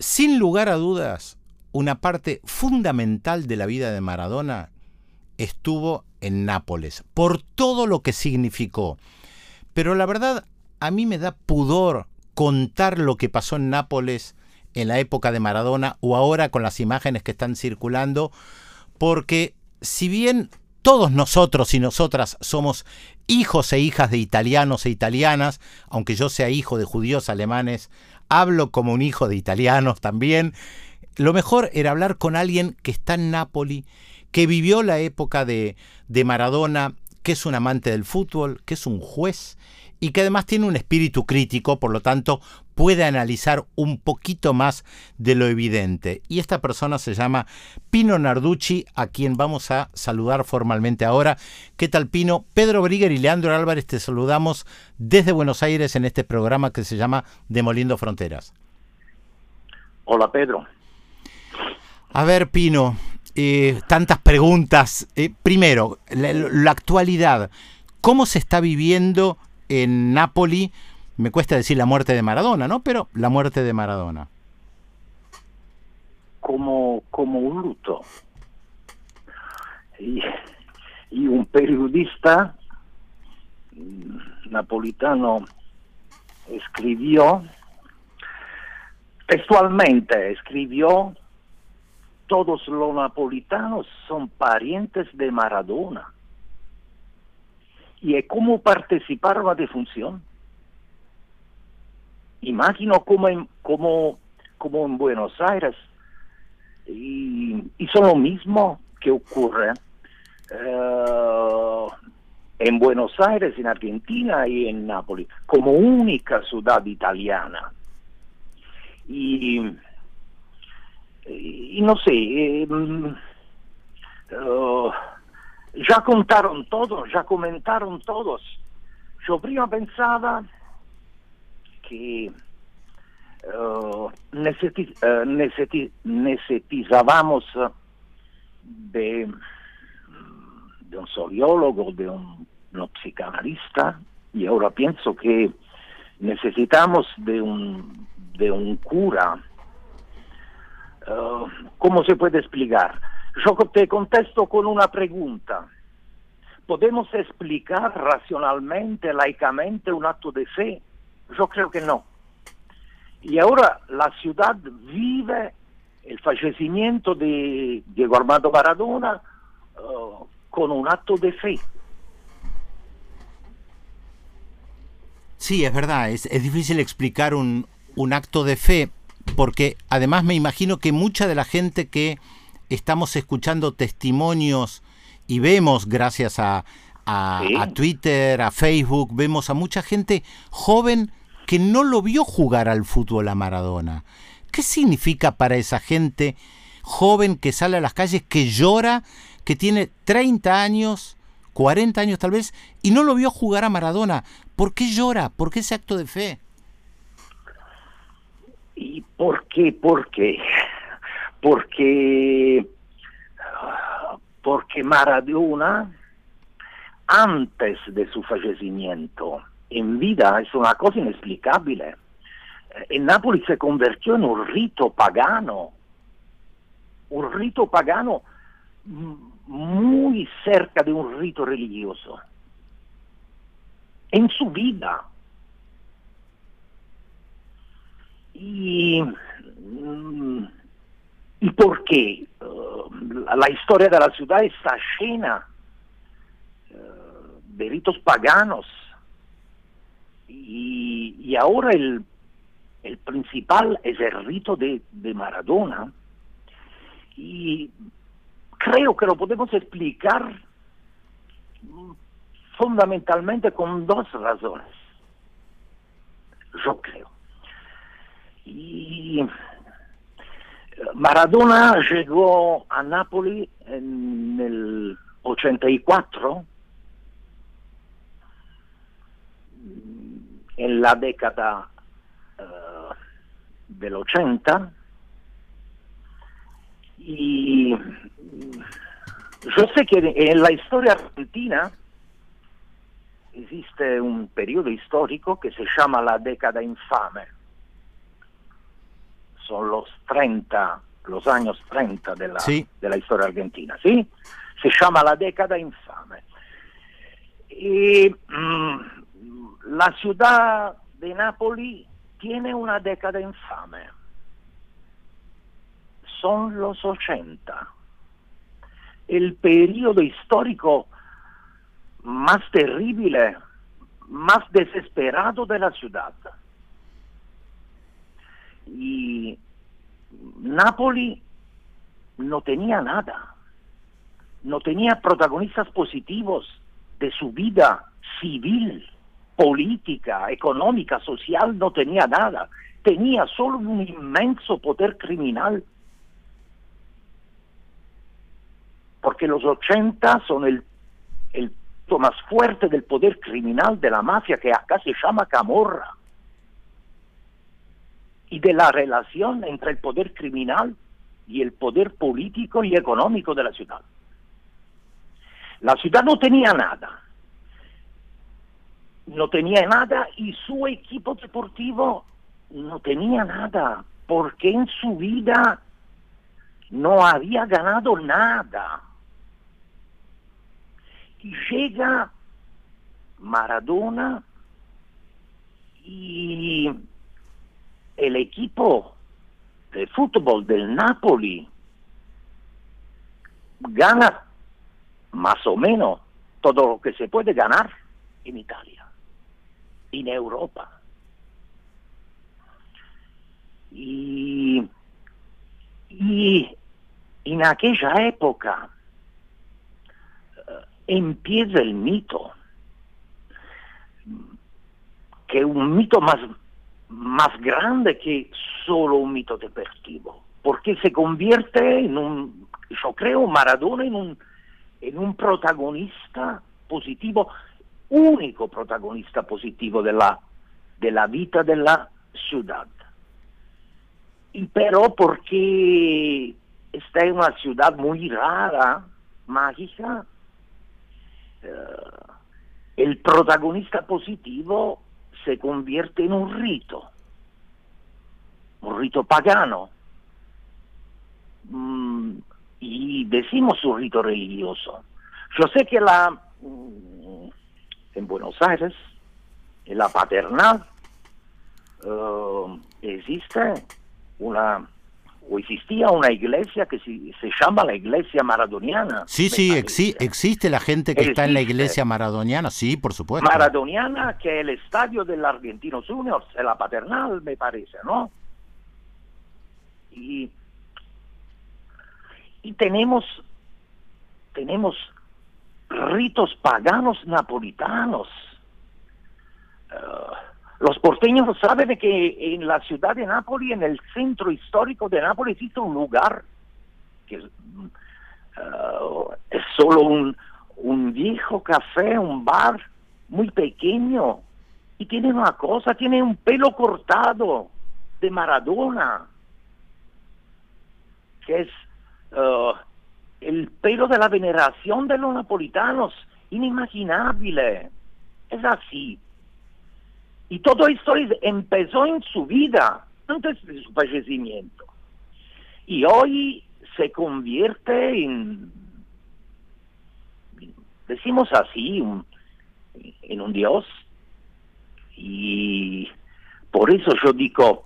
Sin lugar a dudas, una parte fundamental de la vida de Maradona estuvo en Nápoles, por todo lo que significó. Pero la verdad, a mí me da pudor contar lo que pasó en Nápoles en la época de Maradona o ahora con las imágenes que están circulando, porque si bien todos nosotros y nosotras somos hijos e hijas de italianos e italianas, aunque yo sea hijo de judíos alemanes, hablo como un hijo de italianos también, lo mejor era hablar con alguien que está en Nápoli, que vivió la época de, de Maradona, que es un amante del fútbol, que es un juez y que además tiene un espíritu crítico, por lo tanto puede analizar un poquito más de lo evidente. Y esta persona se llama Pino Narducci, a quien vamos a saludar formalmente ahora. ¿Qué tal Pino? Pedro Brigger y Leandro Álvarez te saludamos desde Buenos Aires en este programa que se llama Demoliendo Fronteras. Hola Pedro. A ver Pino, eh, tantas preguntas. Eh, primero, la actualidad. ¿Cómo se está viviendo en Nápoli, me cuesta decir la muerte de Maradona, ¿no? Pero la muerte de Maradona. Como, como un luto. Y, un periodista napolitano escribió, textualmente escribió, todos los napolitanos son parientes de Maradona y es cómo participar en la defunción. Imagino como en, como, como en Buenos Aires, y, son lo mismo que ocurre eh, en Buenos Aires, en Argentina y en Nápoles, como única ciudad italiana. Y, y no sé, eh, mm, eh, ya contaron todo, ya comentaron todos. Yo prima pensaba que uh, necesitábamos de, de, un sociólogo, de un, psicanalista, y ahora pienso que necesitamos de un, de un cura. Uh, ¿Cómo se puede explicar? Yo te contesto con una pregunta. ¿Podemos explicar racionalmente, laicamente un acto de fe? Yo creo que no. Y ahora la ciudad vive el fallecimiento de Diego Armando Maradona uh, con un acto de fe. Sí, es verdad, es, es difícil explicar un, un acto de fe, porque además me imagino que mucha de la gente que estamos escuchando testimonios y vemos, gracias a, Twitter, a Facebook, vemos a mucha gente joven que no lo vio jugar al fútbol a Maradona. ¿Qué significa para esa gente joven que sale a las calles, que llora, que tiene 30 años, 40 años tal vez, y no lo vio jugar a Maradona? ¿Por qué llora? ¿Por qué ese acto de fe? ¿Y por qué? ¿Por qué? Porque, porque Maradona, antes de su fallecimiento, en vida, es una cosa inexplicable. En Nápoles se convirtió en un rito pagano, un rito pagano muy cerca de un rito religioso. En su vida. Y mm, ¿Y por qué? Uh, la historia de la ciudad está llena uh, de ritos paganos. Y, ahora el, principal es el rito de, de Maradona. Y creo que lo podemos explicar fundamentalmente con dos razones. Yo creo. Y Maradona llegó a Nápoles en el 84, en la década uh, del 80, y yo sé que en la historia argentina existe un periodo histórico que se llama la década infame son los 30, los años 30 de la, Sí. de la historia argentina, ¿sí? Se llama la década infame. Y mm, la ciudad de Nápoles tiene una década infame. Son los 80. El periodo histórico más terrible, más desesperado de la ciudad. Y Nápoles no tenía nada, no tenía protagonistas positivos de su vida civil, política, económica, social, no tenía nada. Tenía solo un inmenso poder criminal. Porque los 80 son el, el más fuerte del poder criminal de la mafia que acá se llama Camorra. Y de la relación entre el poder criminal y el poder político y económico de la ciudad. La ciudad no tenía nada. No tenía nada y su equipo deportivo no tenía nada, porque en su vida no había ganado nada. Y llega Maradona y el equipo de fútbol del Napoli gana más o menos todo lo que se puede ganar en Italia, en Europa. Y, y en aquella época eh, empieza el mito, que un mito más, más grande que solo un mito deportivo, porque se convierte en un, yo creo, Maradona en un, en un protagonista positivo, único protagonista positivo de la, de la vida de la ciudad. Y pero porque está en una ciudad muy rara, mágica, eh, el protagonista positivo se convierte en un rito, un rito pagano. Mm, y decimos un rito religioso. Yo sé que la mm, en Buenos Aires, en la paternal, eh, existe una o existía una iglesia que se, se llama la iglesia maradoniana. Sí, sí, exi- existe la gente que está en la iglesia maradoniana, sí, por supuesto. Maradoniana, que es el estadio del Argentinos Juniors, es la paternal, me parece, ¿no? Y, y tenemos, tenemos ritos paganos napolitanos. Los porteños saben de que en la ciudad de Nápoles, en el centro histórico de Nápoles, existe un lugar que eh, es solo un, un viejo café, un bar muy pequeño. Y tiene una cosa, tiene un pelo cortado de Maradona, que es eh, el pelo de la veneración de los napolitanos, inimaginable. Es así. Y todo esto es- empezó en su vida, antes de su fallecimiento. Y hoy se convierte en, decimos así, en un dios. Y por eso yo digo,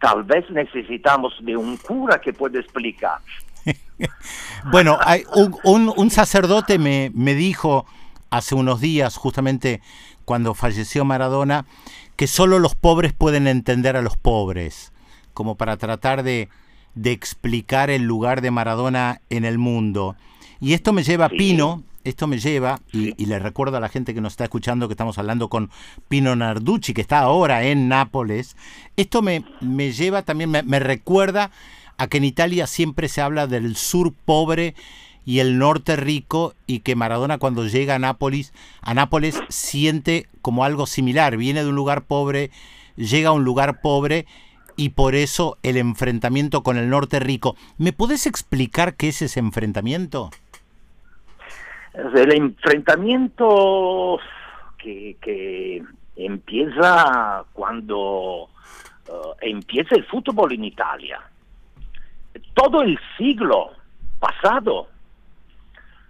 tal vez necesitamos de un cura que pueda explicar. Bueno, un- un sacerdote me, me dijo hace unos días, justamente cuando falleció Maradona, que solo los pobres pueden entender a los pobres, como para tratar de, de explicar el lugar de Maradona en el mundo. Y esto me lleva a. Pino, esto me lleva, y, le recuerdo a la gente que nos está escuchando que estamos hablando con Pino Narducci, que está ahora en Nápoles, esto me, me lleva también, me, me recuerda a que en Italia siempre se habla del sur pobre y el norte rico y que Maradona cuando llega a Nápoles, a Nápoles siente como algo similar, viene de un lugar pobre, llega a un lugar pobre y por eso el enfrentamiento con el norte rico. ¿Me podés explicar qué es ese enfrentamiento? El enfrentamiento que, que empieza cuando empieza el fútbol en Italia. Todo el siglo pasado,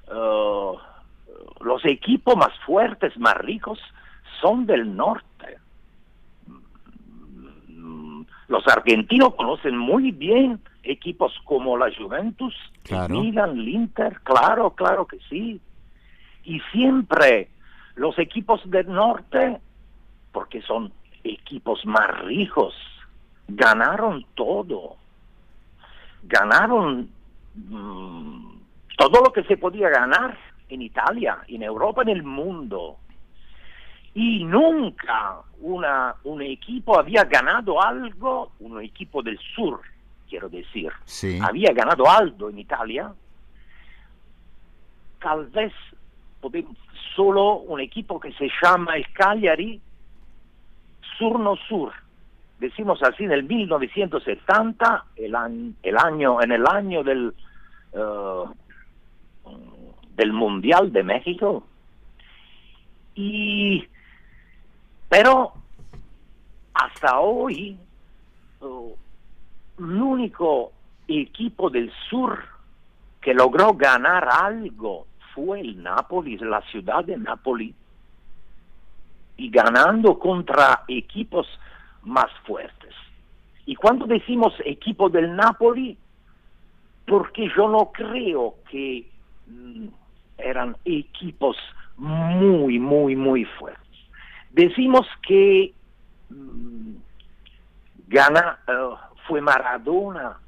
los equipos más fuertes, más ricos, son del norte. Los argentinos conocen muy bien equipos como la Juventus, claro. Milan, el Inter, claro, claro que sí. Y siempre los equipos del norte, porque son equipos más ricos, ganaron todo. Ganaron mm, todo lo que se podía ganar en Italia, en Europa, en el mundo. Y nunca una, un equipo había ganado algo, un equipo del sur, quiero decir, había ganado algo en Italia, tal vez solo un equipo que se llama el Cagliari, sur no sur, decimos así en el 1970, el, el año, en el año del, uh, del Mundial de México, y pero hasta hoy el único equipo del sur que logró ganar algo fue el Napoli, la ciudad de Napoli, y ganando contra equipos más fuertes. Y cuando decimos equipo del Napoli, porque yo no creo que mm, eran equipos muy, muy, muy fuertes. Decimos que mm, gana, eh, fue Maradona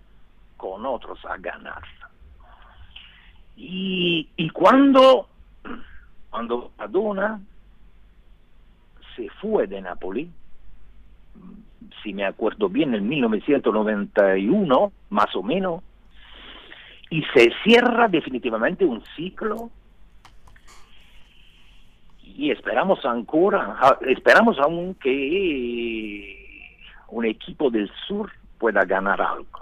con otros a ganar. Y, y cuando, cuando Maradona se fue de Napoli, si me acuerdo bien, en 1991, más o menos, y se cierra definitivamente un ciclo y esperamos ancora, esperamos aún que un equipo del sur pueda ganar algo.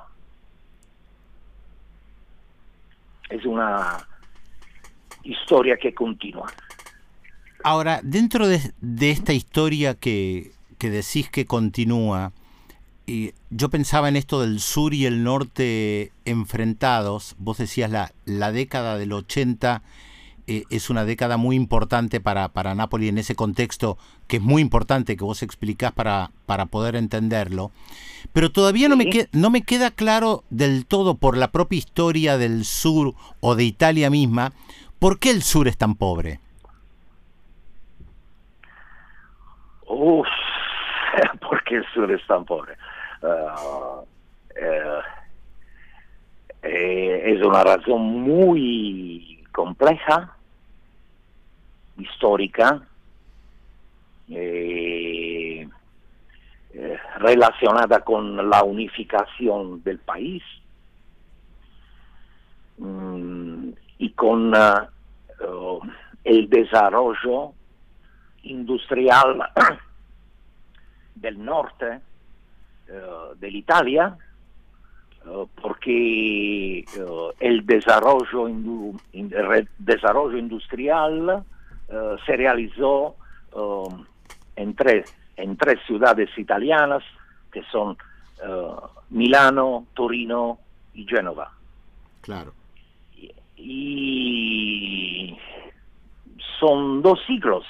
Es una historia que continúa. Ahora, dentro de, esta historia que, que, decís que continúa, y yo pensaba en esto del sur y el norte enfrentados, vos decías la, la década del 80 eh, es una década muy importante para, para Napoli en ese contexto, que es muy importante que vos explicás para, para poder entenderlo. Pero todavía no, me no me queda claro del todo por la propia historia del sur o de Italia misma, ¿por qué el sur es tan pobre? Uf, ¿por qué el es? Ah, eh, eh, es una razón muy compleja, histórica, eh, eh, relacionada con la unificación del país mm, y con el desarrollo industrial del norte uh, de Italia, uh, porque el desarrollo, el desarrollo industrial eh, se realizó en, tres, en tres ciudades italianas, que son uh, Milano, Torino y Génova. Claro. Y, son dos siglos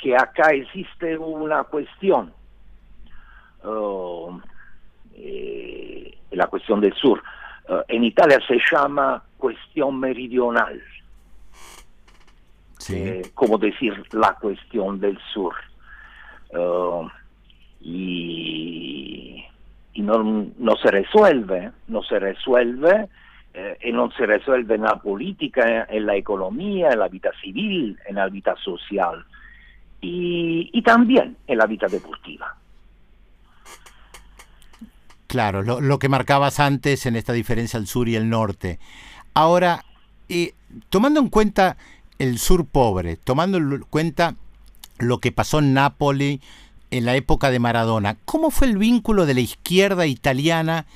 que acá existe una cuestión, uh, eh, la cuestión del sur. en Italia se llama cuestión meridional eh, como decir, la cuestión del sur. Uh, y, no, se resuelve, no se resuelve eh, y no se resuelve en la política, en la economía, en la vida civil, en la vida social y, también en la vida deportiva. Claro, lo, que marcabas antes en esta diferencia al sur y el norte. Ahora, tomando en cuenta el sur pobre, tomando en cuenta lo que pasó en Nápoles en la época de Maradona, ¿cómo fue el vínculo de la izquierda italiana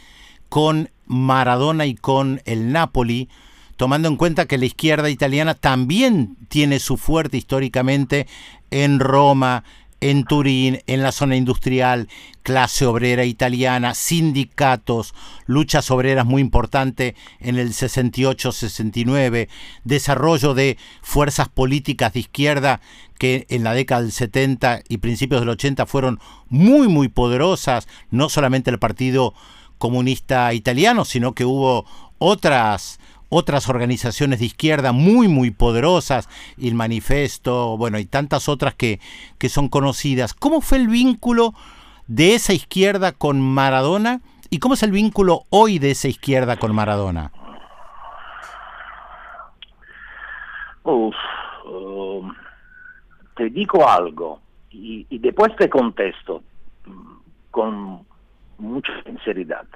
con Maradona y con el Napoli? Tomando en cuenta que la izquierda italiana también tiene su fuerte históricamente en Roma, en Turín, en la zona industrial, clase obrera italiana, sindicatos, luchas obreras muy importantes en el 68-69, desarrollo de fuerzas políticas de izquierda que en la década del 70 y principios del 80 fueron muy muy poderosas, no solamente el Partido Comunista Italiano, sino que hubo otras otras organizaciones de izquierda muy, muy poderosas, el Manifesto, bueno, y tantas otras que, que son conocidas. ¿Cómo fue el vínculo de esa izquierda con Maradona y cómo es el vínculo hoy de esa izquierda con Maradona? Uf, um, te digo algo y, después te contesto mm, con mucha sinceridad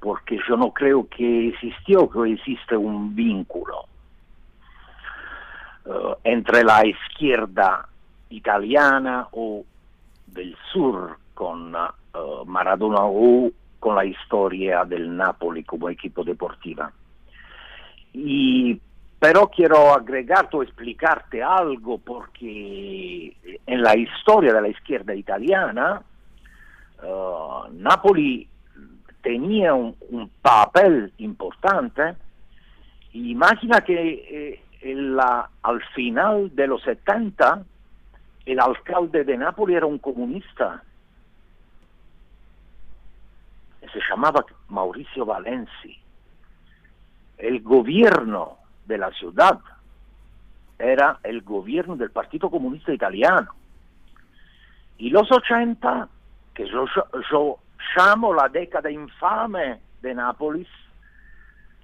porque yo no creo que existió, que existe un vínculo uh, entre la izquierda italiana o del sur con uh, Maradona o con la historia del Napoli como equipo deportiva. Pero quiero agregarte o explicarte algo porque en la historia de la izquierda italiana, uh, Napoli tenía un, papel importante. Imagina que eh, al final de los 70 el alcalde de Nápoles era un comunista. Se llamaba Mauricio Valenzi. El gobierno de la ciudad era el gobierno del Partido Comunista Italiano. Y los 80, que yo, yo llamo la década infame de Nápoles,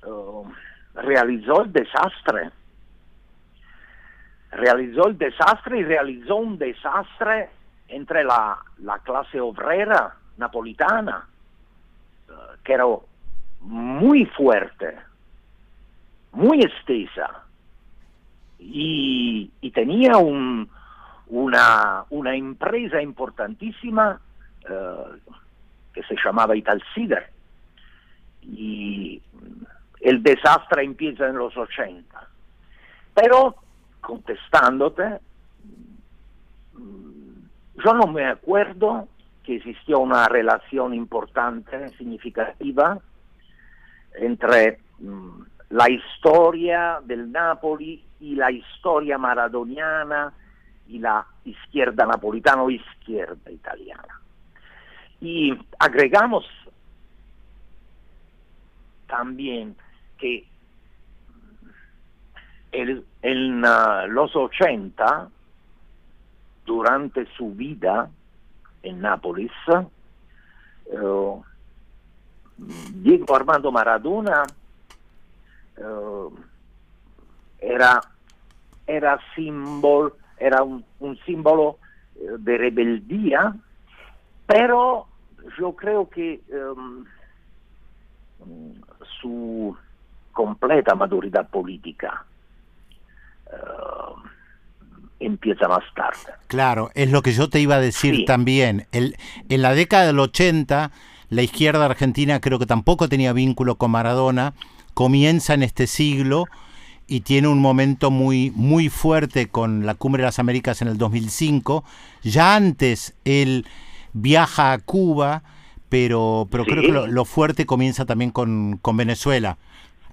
uh, realizó el desastre. Realizó el desastre y realizó un desastre entre la, la clase obrera napolitana, uh, que era muy fuerte, muy extensa, y, y tenía un, una, una, empresa importantísima uh, que se llamaba Italcider. Y el desastre empieza en los 80. Pero, contestándote, yo no me acuerdo que existió una relación importante, significativa, entre mm, la historia del Napoli y la historia maradoniana y la izquierda napolitana o izquierda italiana. Y agregamos también que el, en uh, los 80, durante su vida en Nápoles, uh, Diego Armando Maradona uh, era, era, símbolo, era un, un símbolo de rebeldía, pero yo creo que um, su completa maturidad política uh, empieza más tarde. Claro, es lo que yo te iba a decir sí. también. El, en la década del 80, la izquierda argentina creo que tampoco tenía vínculo con Maradona, comienza en este siglo y tiene un momento muy, muy fuerte con la Cumbre de las Américas en el 2005. Ya antes él viaja a Cuba, pero, pero sí. creo que lo, lo, fuerte comienza también con, con Venezuela.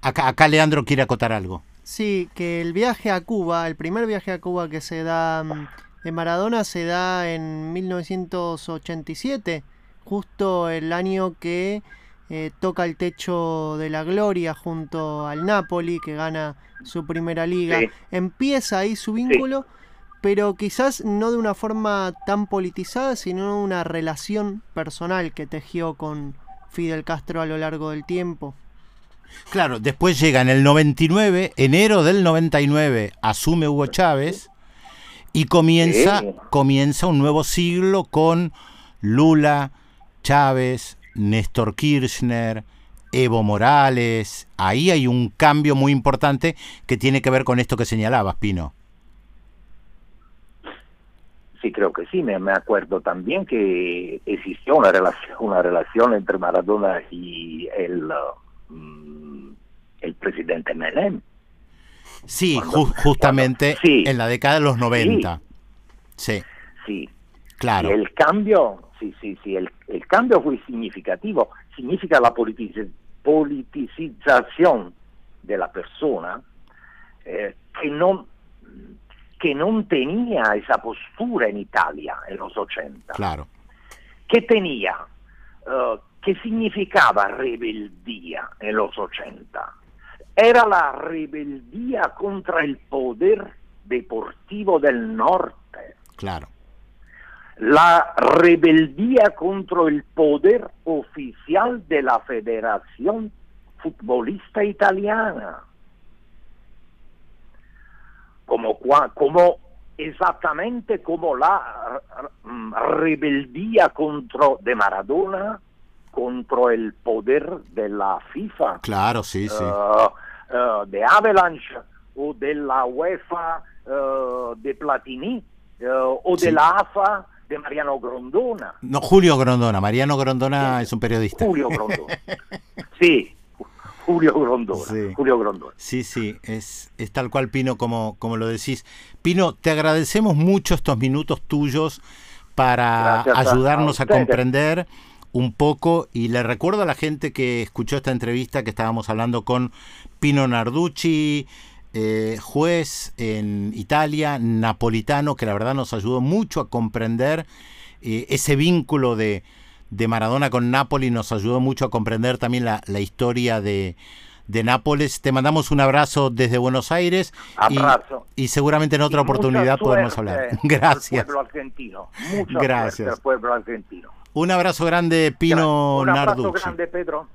Acá, acá, Leandro quiere acotar algo. Sí, que el viaje a Cuba, el primer viaje a Cuba que se da mm, de Maradona se da en 1987, justo el año que eh, toca el techo de la gloria junto al Napoli, que gana su primera liga. Sí. Empieza ahí su vínculo. Sí pero quizás no de una forma tan politizada, sino una relación personal que tejió con Fidel Castro a lo largo del tiempo. Claro, después llega en el 99, enero del 99, asume Hugo Chávez y comienza, sí. comienza un nuevo siglo con Lula, Chávez, Néstor Kirchner, Evo Morales. Ahí hay un cambio muy importante que tiene que ver con esto que señalabas, Pino. Sí, creo que sí. Me, me, acuerdo también que existió una relación, una relación entre Maradona y el, uh, el presidente Menem. Sí, cuando, ju justamente cuando, sí, en la década de los 90. Sí. Sí. Claro. Y el cambio, sí, sí, sí, el, el cambio fue significativo. Significa la politici- politicizzazione della persona eh, che, non, che non tenía esa postura en Italia en los 80. Claro. que tenía, eh, que significaba rebeldía en los 80. Era la rebeldía contra el poder deportivo del norte, Claro. la rebeldía contra el poder oficial de la Federación Futbolista Italiana. Como, como exactamente como la mm, rebeldía contra de Maradona contra el poder de la FIFA Claro, sí, sí. eh, eh, de Avalanche o de la UEFA eh, de Platini o de Sí. la AFA de Mariano Grondona. No, Julio Grondona. Mariano Grondona es un periodista. Julio Grondona. Sí, Julio Grondona. Sí. Julio Grondona. Sí, sí, es, es tal cual, Pino, como, como lo decís. Pino, te agradecemos mucho estos minutos tuyos para Gracias ayudarnos a comprender un poco y le recuerdo a la gente que escuchó esta entrevista que estábamos hablando con Pino Narducci, eh, juez en Italia, napolitano, que la verdad nos ayudó mucho a comprender eh, ese vínculo de, de Maradona con Nápoles, nos ayudó mucho a comprender también la, la historia de, de Nápoles. Te mandamos un abrazo desde Buenos Aires y, Abrazo. y seguramente en otra Y oportunidad podemos hablar. al Gracias. pueblo argentino. Gracias. al pueblo argentino. Un abrazo grande, Pino Un abrazo Narducci. grande, Pedro.